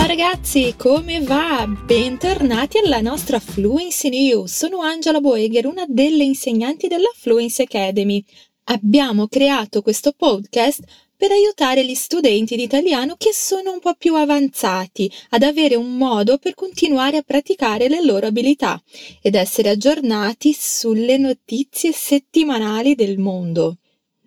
Ciao ragazzi, come va? Bentornati alla nostra Fluency News. Sono Angela Boeger, una delle insegnanti della Fluency Academy. Abbiamo creato questo podcast per aiutare gli studenti di italiano che sono un po' più avanzati ad avere un modo per continuare a praticare le loro abilità ed essere aggiornati sulle notizie settimanali del mondo.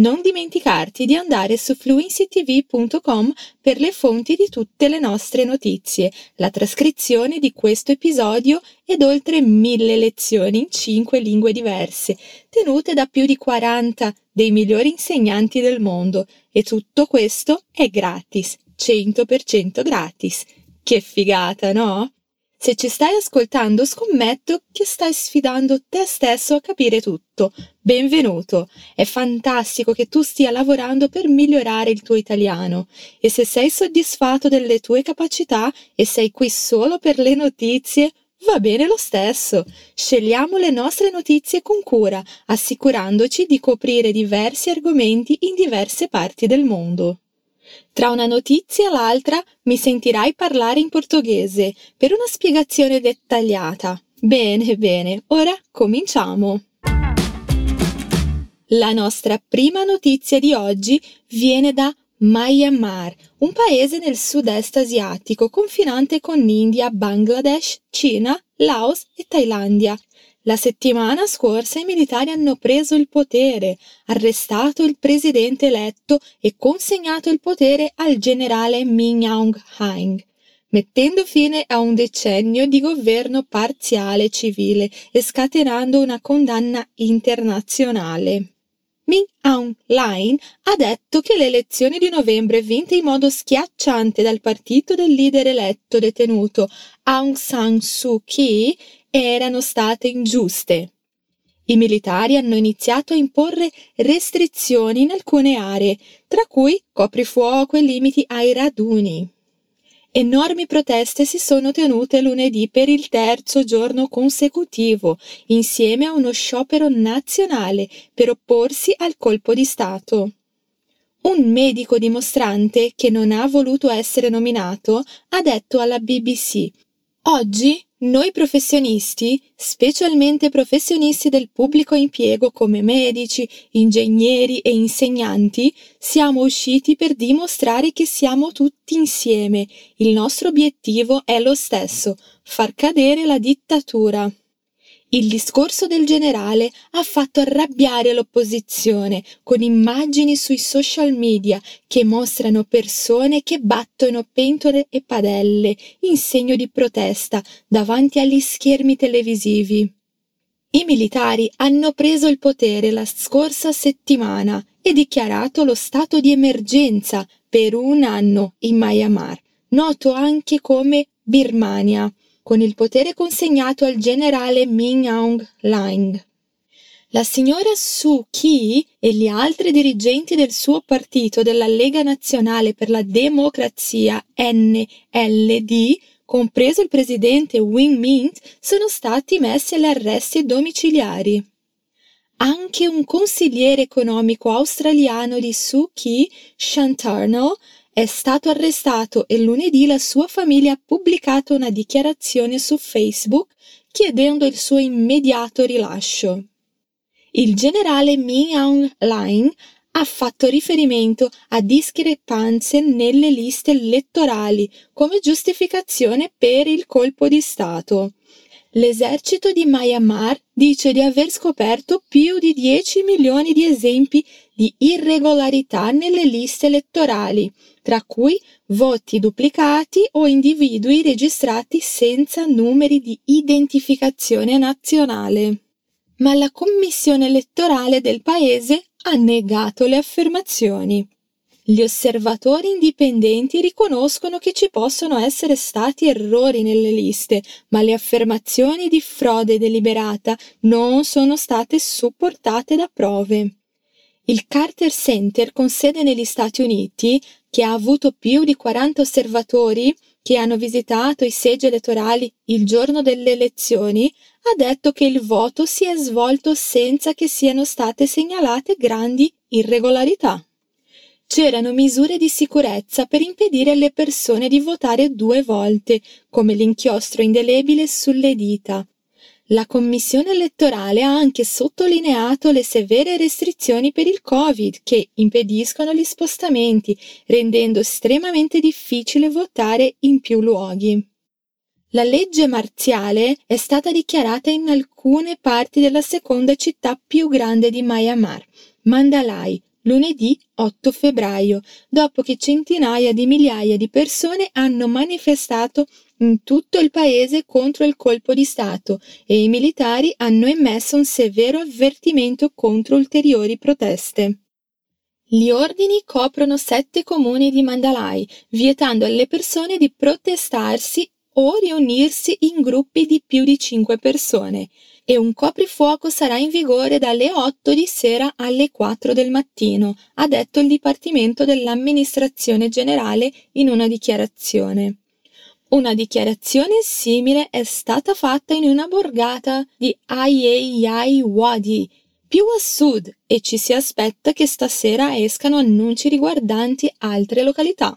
Non dimenticarti di andare su fluencytv.com per le fonti di tutte le nostre notizie, la trascrizione di questo episodio ed oltre mille lezioni in cinque lingue diverse, tenute da più di 40 dei migliori insegnanti del mondo. E tutto questo è gratis, 100% gratis. Che figata, no? Se ci stai ascoltando, scommetto che stai sfidando te stesso a capire tutto. Benvenuto! È fantastico che tu stia lavorando per migliorare il tuo italiano e se sei soddisfatto delle tue capacità e sei qui solo per le notizie, va bene lo stesso. Scegliamo le nostre notizie con cura, assicurandoci di coprire diversi argomenti in diverse parti del mondo. Tra una notizia e l'altra mi sentirai parlare in portoghese per una spiegazione dettagliata. Bene, bene, ora cominciamo. La nostra prima notizia di oggi viene da Myanmar, un paese nel sud-est asiatico confinante con India, Bangladesh, Cina, Laos e Thailandia, la settimana scorsa i militari hanno preso il potere, arrestato il presidente eletto e consegnato il potere al generale Min Aung Hlaing, mettendo fine a un decennio di governo parziale civile e scatenando una condanna internazionale. Min Aung Hlaing ha detto che le elezioni di novembre vinte in modo schiacciante dal partito del leader eletto detenuto Aung San Suu Kyi erano state ingiuste. I militari hanno iniziato a imporre restrizioni in alcune aree, tra cui coprifuoco e limiti ai raduni. Enormi proteste si sono tenute lunedì per il terzo giorno consecutivo, insieme a uno sciopero nazionale per opporsi al colpo di Stato. Un medico dimostrante, che non ha voluto essere nominato, ha detto alla BBC Oggi noi professionisti, specialmente professionisti del pubblico impiego come medici, ingegneri e insegnanti, siamo usciti per dimostrare che siamo tutti insieme. Il nostro obiettivo è lo stesso, far cadere la dittatura. Il discorso del generale ha fatto arrabbiare l'opposizione con immagini sui social media che mostrano persone che battono pentole e padelle in segno di protesta davanti agli schermi televisivi. I militari hanno preso il potere la scorsa settimana e dichiarato lo stato di emergenza per un anno in Myanmar, noto anche come Birmania con il potere consegnato al generale Min Aung Hlaing. La signora Suu Kyi e gli altri dirigenti del suo partito della Lega Nazionale per la Democrazia NLD, compreso il presidente Win Mint, sono stati messi agli arresti domiciliari. Anche un consigliere economico australiano di Suu Kyi, Shantarnell, è stato arrestato e lunedì la sua famiglia ha pubblicato una dichiarazione su Facebook chiedendo il suo immediato rilascio. Il generale Min Aung Hlaing ha fatto riferimento a discrepanze nelle liste elettorali come giustificazione per il colpo di Stato. L'esercito di Myanmar dice di aver scoperto più di 10 milioni di esempi di irregolarità nelle liste elettorali, tra cui voti duplicati o individui registrati senza numeri di identificazione nazionale. Ma la commissione elettorale del paese ha negato le affermazioni. Gli osservatori indipendenti riconoscono che ci possono essere stati errori nelle liste, ma le affermazioni di frode deliberata non sono state supportate da prove. Il Carter Center con sede negli Stati Uniti, che ha avuto più di 40 osservatori che hanno visitato i seggi elettorali il giorno delle elezioni, ha detto che il voto si è svolto senza che siano state segnalate grandi irregolarità. c'erano misure di sicurezza per impedire alle persone di votare due volte, come l'inchiostro indelebile sulle dita. La commissione elettorale ha anche sottolineato le severe restrizioni per il Covid che impediscono gli spostamenti, rendendo estremamente difficile votare in più luoghi. La legge marziale è stata dichiarata in alcune parti della seconda città più grande di Myanmar, Mandalay, lunedì 8 febbraio, dopo che centinaia di migliaia di persone hanno manifestato in tutto il paese contro il colpo di Stato e i militari hanno emesso un severo avvertimento contro ulteriori proteste. Gli ordini coprono sette comuni di Mandalay, vietando alle persone di protestarsi o riunirsi in gruppi di più di cinque persone e un coprifuoco sarà in vigore dalle 8 di sera alle 4 del mattino, ha detto il Dipartimento dell'Amministrazione Generale in una dichiarazione. Una dichiarazione simile è stata fatta in una borgata di Ayeyai Wadi, più a sud, e ci si aspetta che stasera escano annunci riguardanti altre località.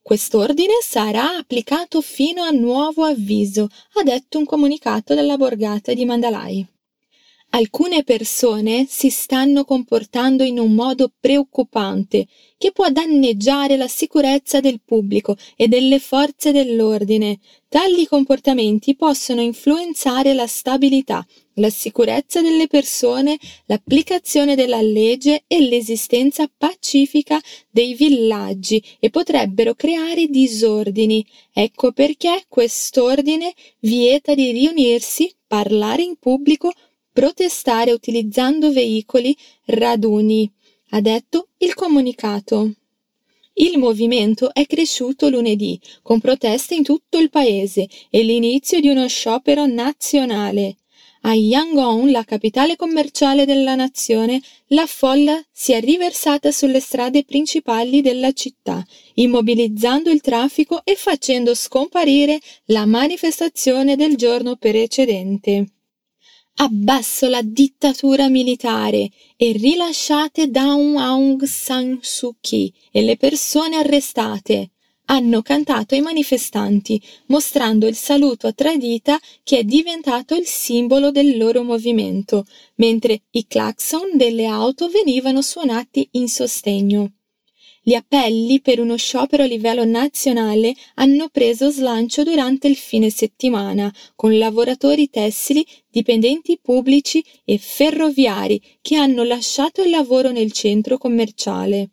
Quest'ordine sarà applicato fino a nuovo avviso, ha detto un comunicato della borgata di Mandalay. Alcune persone si stanno comportando in un modo preoccupante che può danneggiare la sicurezza del pubblico e delle forze dell'ordine. Tali comportamenti possono influenzare la stabilità, la sicurezza delle persone, l'applicazione della legge e l'esistenza pacifica dei villaggi e potrebbero creare disordini. Ecco perché quest'ordine vieta di riunirsi, parlare in pubblico protestare utilizzando veicoli, raduni, ha detto il comunicato. Il movimento è cresciuto lunedì, con proteste in tutto il paese e l'inizio di uno sciopero nazionale. A Yangon, la capitale commerciale della nazione, la folla si è riversata sulle strade principali della città, immobilizzando il traffico e facendo scomparire la manifestazione del giorno precedente abbasso la dittatura militare e rilasciate Dawn Aung San Suu Kyi e le persone arrestate. Hanno cantato ai manifestanti, mostrando il saluto a tre dita che è diventato il simbolo del loro movimento, mentre i clacson delle auto venivano suonati in sostegno. Gli appelli per uno sciopero a livello nazionale hanno preso slancio durante il fine settimana, con lavoratori tessili, dipendenti pubblici e ferroviari che hanno lasciato il lavoro nel centro commerciale.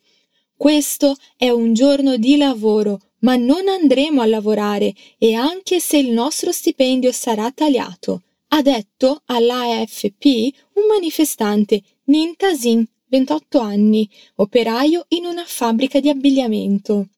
Questo è un giorno di lavoro, ma non andremo a lavorare e anche se il nostro stipendio sarà tagliato, ha detto all'AFP un manifestante Nintasin 28 anni, operaio in una fabbrica di abbigliamento.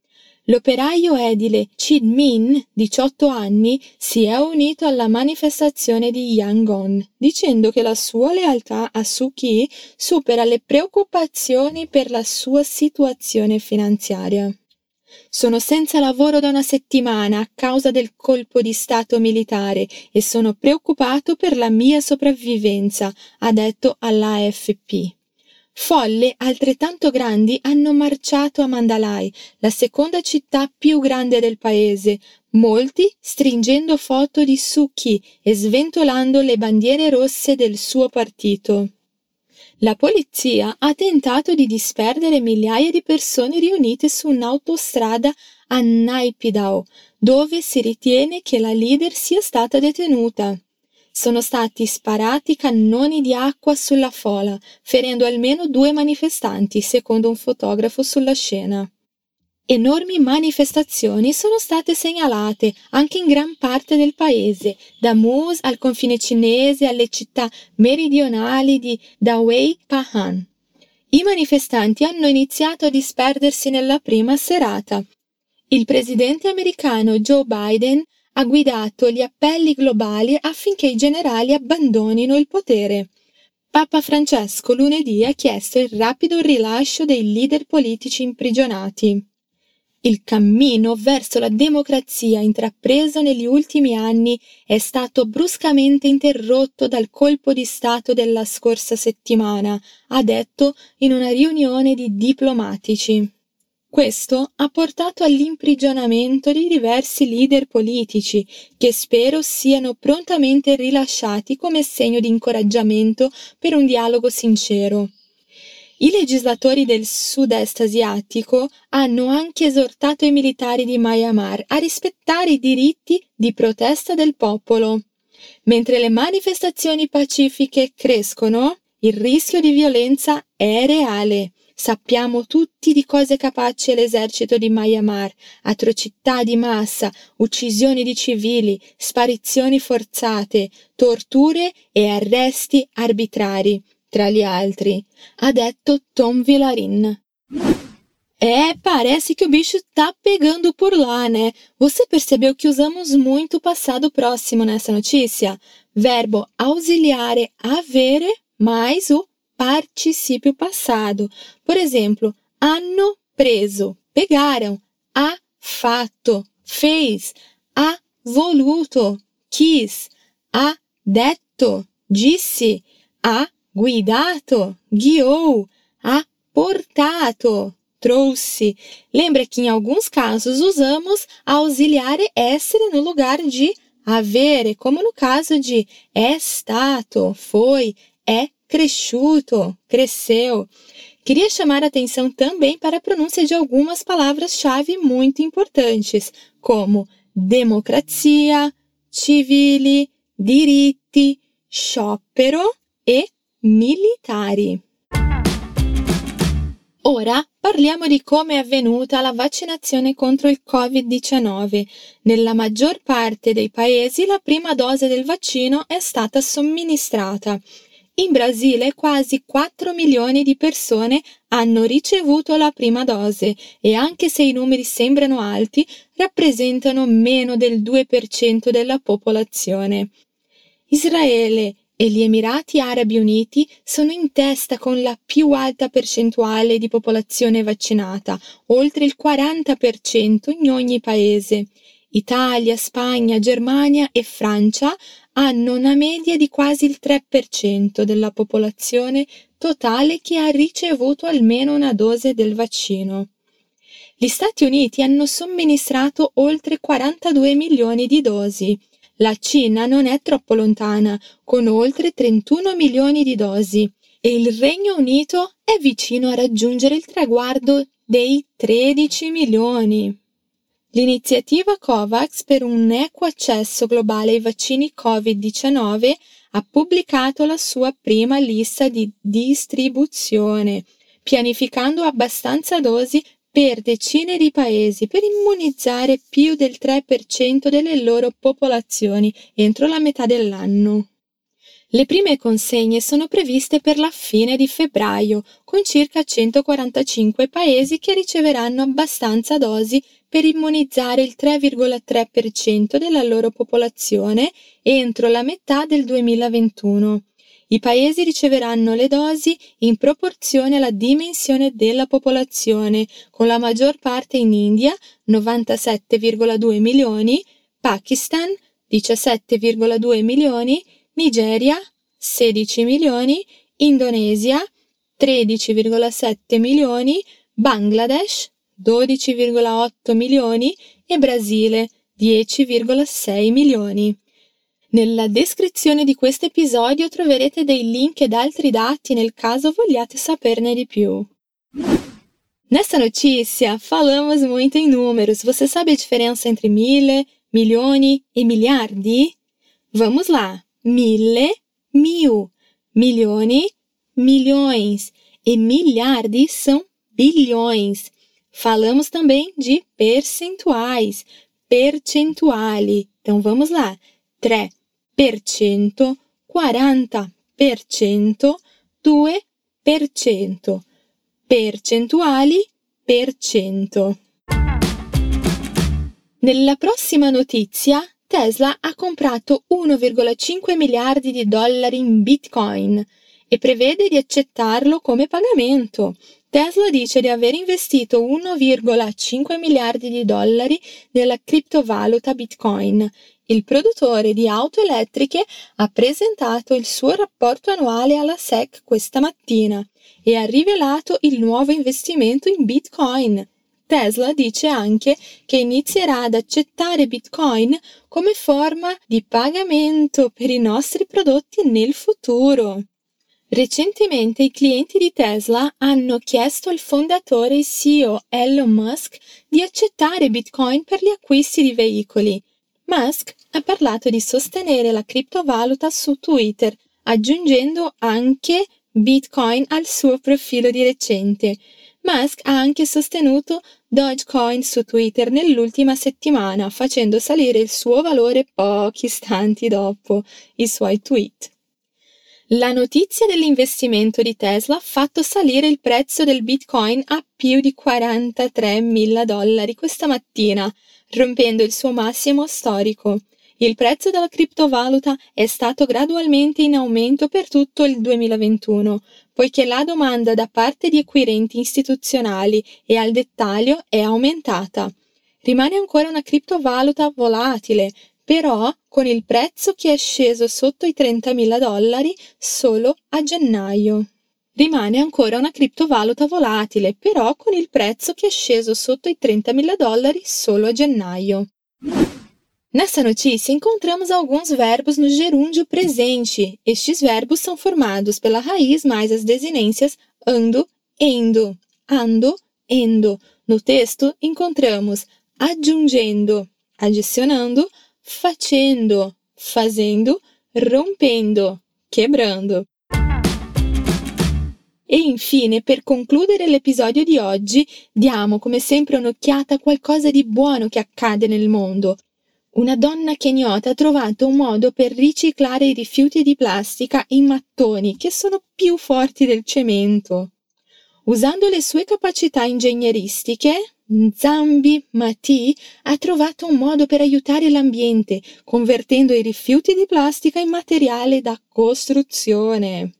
L'operaio edile Chid Min, 18 anni, si è unito alla manifestazione di Yangon, dicendo che la sua lealtà a Suki supera le preoccupazioni per la sua situazione finanziaria. Sono senza lavoro da una settimana a causa del colpo di Stato militare e sono preoccupato per la mia sopravvivenza, ha detto all'AFP. Folle altrettanto grandi hanno marciato a Mandalay, la seconda città più grande del paese, molti stringendo foto di Suki e sventolando le bandiere rosse del suo partito. La polizia ha tentato di disperdere migliaia di persone riunite su un'autostrada a Naipidao, dove si ritiene che la leader sia stata detenuta sono stati sparati cannoni di acqua sulla fola, ferendo almeno due manifestanti, secondo un fotografo sulla scena. Enormi manifestazioni sono state segnalate anche in gran parte del paese, da Mus al confine cinese alle città meridionali di Dawei Pahan. I manifestanti hanno iniziato a disperdersi nella prima serata. Il presidente americano Joe Biden ha guidato gli appelli globali affinché i generali abbandonino il potere. Papa Francesco lunedì ha chiesto il rapido rilascio dei leader politici imprigionati. Il cammino verso la democrazia intrapreso negli ultimi anni è stato bruscamente interrotto dal colpo di Stato della scorsa settimana, ha detto in una riunione di diplomatici. Questo ha portato all'imprigionamento di diversi leader politici, che spero siano prontamente rilasciati come segno di incoraggiamento per un dialogo sincero. I legislatori del sud-est asiatico hanno anche esortato i militari di Myanmar a rispettare i diritti di protesta del popolo. Mentre le manifestazioni pacifiche crescono, il rischio di violenza è reale. Sappiamo tutti di cosa è capace l'esercito di Myanmar, atrocità di massa, uccisioni di civili, sparizioni forzate, torture e arresti arbitrari, tra gli altri, ha detto Tom Villarin. É, parece que o bicho tá pegando por lá, né? Você percebeu que usamos muito o passado próximo nessa notícia? Verbo auxiliare avere mais o particípio passado. Por exemplo, hanno preso, pegaram, ha fatto, fez, ha voluto, quis, ha detto, disse, ha guidato, guiou, ha portato, trouxe. Lembra que em alguns casos usamos auxiliare essere no lugar de avere, como no caso de é stato, foi, é cresciuto, cresceu. Queria chamar a atenção também para a pronúncia de algumas palavras-chave muito importantes, como democrazia, civili, diritti, sciopero e militari. Ora parliamo di come è avvenuta la vaccinazione contro il Covid-19. Nella maggior parte dei paesi la prima dose del vaccino è stata somministrata. In Brasile quasi 4 milioni di persone hanno ricevuto la prima dose e anche se i numeri sembrano alti, rappresentano meno del 2% della popolazione. Israele e gli Emirati Arabi Uniti sono in testa con la più alta percentuale di popolazione vaccinata, oltre il 40% in ogni paese. Italia, Spagna, Germania e Francia hanno una media di quasi il 3% della popolazione totale che ha ricevuto almeno una dose del vaccino. Gli Stati Uniti hanno somministrato oltre 42 milioni di dosi. La Cina non è troppo lontana, con oltre 31 milioni di dosi, e il Regno Unito è vicino a raggiungere il traguardo dei 13 milioni. L'iniziativa COVAX per un equo accesso globale ai vaccini Covid-19 ha pubblicato la sua prima lista di distribuzione, pianificando abbastanza dosi per decine di paesi per immunizzare più del 3% delle loro popolazioni entro la metà dell'anno. Le prime consegne sono previste per la fine di febbraio, con circa 145 paesi che riceveranno abbastanza dosi per immunizzare il 3,3% della loro popolazione entro la metà del 2021. I paesi riceveranno le dosi in proporzione alla dimensione della popolazione, con la maggior parte in India 97,2 milioni, Pakistan 17,2 milioni, Nigeria 16 milioni, Indonesia 13,7 milioni, Bangladesh 12,8 milioni e Brasile 10,6 milioni. Nella descrizione di questo episódio troverete dei link ed altri dati nel caso vogliate saperne di più. Nessa notícia, falamos muito em números. Você sabe a diferença entre mille, milioni e miliardi? Vamos lá. Mille, mil. Milioni, milhões. E miliardi são bilhões. Falamos também de percentuais, percentuali. Então vamos lá. 3%, 40%, 2%. Percentuali, per cento. Nella prossima notizia, Tesla ha comprato 1,5 miliardi di dollari in Bitcoin e prevede di accettarlo come pagamento. Tesla dice di aver investito 1,5 miliardi di dollari nella criptovaluta Bitcoin. Il produttore di auto elettriche ha presentato il suo rapporto annuale alla SEC questa mattina e ha rivelato il nuovo investimento in Bitcoin. Tesla dice anche che inizierà ad accettare Bitcoin come forma di pagamento per i nostri prodotti nel futuro. Recentemente i clienti di Tesla hanno chiesto al fondatore e CEO Elon Musk di accettare Bitcoin per gli acquisti di veicoli. Musk ha parlato di sostenere la criptovaluta su Twitter, aggiungendo anche Bitcoin al suo profilo di recente. Musk ha anche sostenuto Dogecoin su Twitter nell'ultima settimana, facendo salire il suo valore pochi istanti dopo i suoi tweet. La notizia dell'investimento di Tesla ha fatto salire il prezzo del Bitcoin a più di 43 mila dollari questa mattina, rompendo il suo massimo storico. Il prezzo della criptovaluta è stato gradualmente in aumento per tutto il 2021, poiché la domanda da parte di acquirenti istituzionali e al dettaglio è aumentata. Rimane ancora una criptovaluta volatile, però con il prezzo che è sceso sotto i 30.000 dollari solo a gennaio. Rimane ancora una criptovaluta volatile, però con il prezzo che è sceso sotto i 30.000 dollari solo a gennaio. Nessa notícia, encontramos alguns verbos no gerúndio presente. Estes verbos são formados pela raiz mais as desinências ando, endo, ando, endo. No texto, encontramos aggiungendo, adicionando, facendo, fazendo, rompendo, quebrando. E infine, per concludere l'episodio di oggi, diamo come sempre un'occhiata a qualcosa di buono che accade nel mondo. Una donna kenyota ha trovato un modo per riciclare i rifiuti di plastica in mattoni che sono più forti del cemento. Usando le sue capacità ingegneristiche, Zambi Mati ha trovato un modo per aiutare l'ambiente, convertendo i rifiuti di plastica in materiale da costruzione.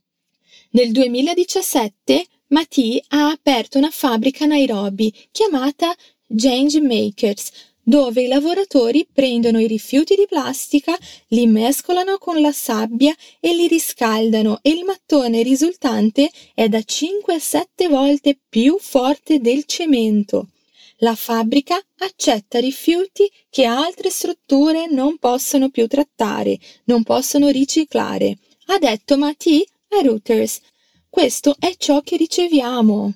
Nel 2017 Mati ha aperto una fabbrica a Nairobi chiamata Change Makers, dove i lavoratori prendono i rifiuti di plastica, li mescolano con la sabbia e li riscaldano e il mattone risultante è da 5 a 7 volte più forte del cemento. La fabbrica accetta rifiuti che altre strutture non possono più trattare, non possono riciclare. Ha detto Mati a Reuters. Questo è ciò che riceviamo.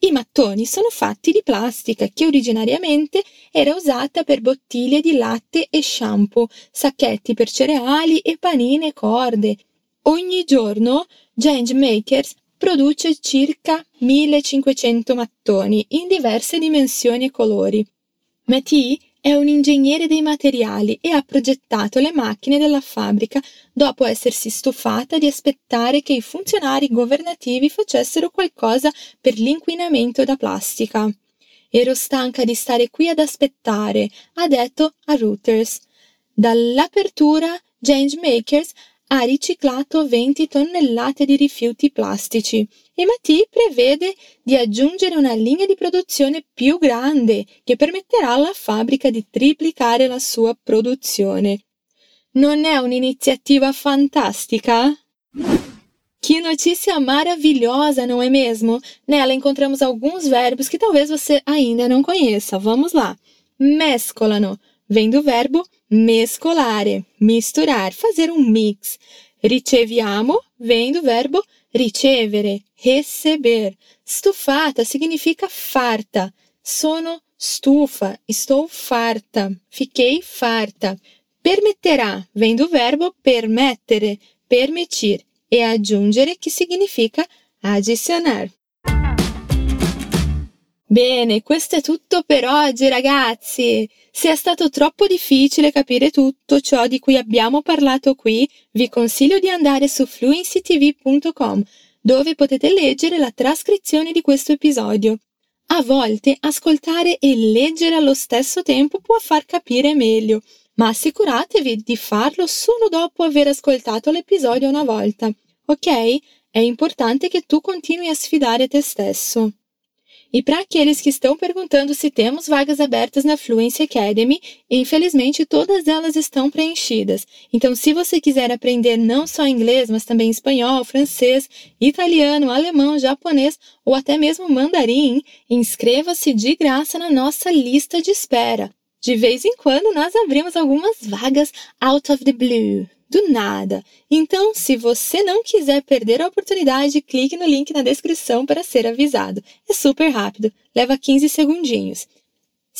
I mattoni sono fatti di plastica che originariamente era usata per bottiglie di latte e shampoo, sacchetti per cereali e panine e corde. Ogni giorno Change Makers produce circa 1500 mattoni in diverse dimensioni e colori. Matty è un ingegnere dei materiali e ha progettato le macchine della fabbrica dopo essersi stufata di aspettare che i funzionari governativi facessero qualcosa per l'inquinamento da plastica. Ero stanca di stare qui ad aspettare, ha detto a Reuters. Dall'apertura Change Makers ha riciclato 20 tonnellate di rifiuti plastici e Mati prevede di aggiungere una linea di produzione più grande che permetterà alla fabbrica di triplicare la sua produzione. Non é un'iniziativa fantástica? Que notícia maravilhosa, não é mesmo? Nela encontramos alguns verbos que talvez você ainda não conheça. Vamos lá. Mescolano vem do verbo mescolare, misturar, fazer um mix. Riceviamo vem do verbo ricevere, receber. Stufata significa farta. Sono stufa, estou farta, fiquei farta. Permetterà vem do verbo permettere, permitir, e aggiungere che significa adicionar. Bene, questo è tutto per oggi ragazzi. Se è stato troppo difficile capire tutto ciò di cui abbiamo parlato qui, vi consiglio di andare su fluencytv.com dove potete leggere la trascrizione di questo episodio. A volte ascoltare e leggere allo stesso tempo può far capire meglio, ma assicuratevi di farlo solo dopo aver ascoltato l'episodio una volta, ok? È importante che tu continui a sfidare te stesso. E para aqueles que estão perguntando se temos vagas abertas na Fluency Academy, infelizmente todas elas estão preenchidas. Então, se você quiser aprender não só inglês, mas também espanhol, francês, italiano, alemão, japonês ou até mesmo mandarim, inscreva-se de graça na nossa lista de espera. De vez em quando nós abrimos algumas vagas out of the blue do nada. Então, se você não quiser perder a oportunidade, clique no link na descrição para ser avisado. É super rápido, leva 15 segundinhos.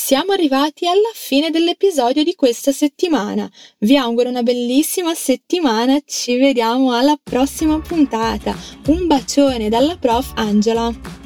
Siamo arrivati alla fine dell'episodio di questa settimana. Vi auguro una bellissima settimana, ci vediamo alla prossima puntata. Un bacione dalla prof Angela.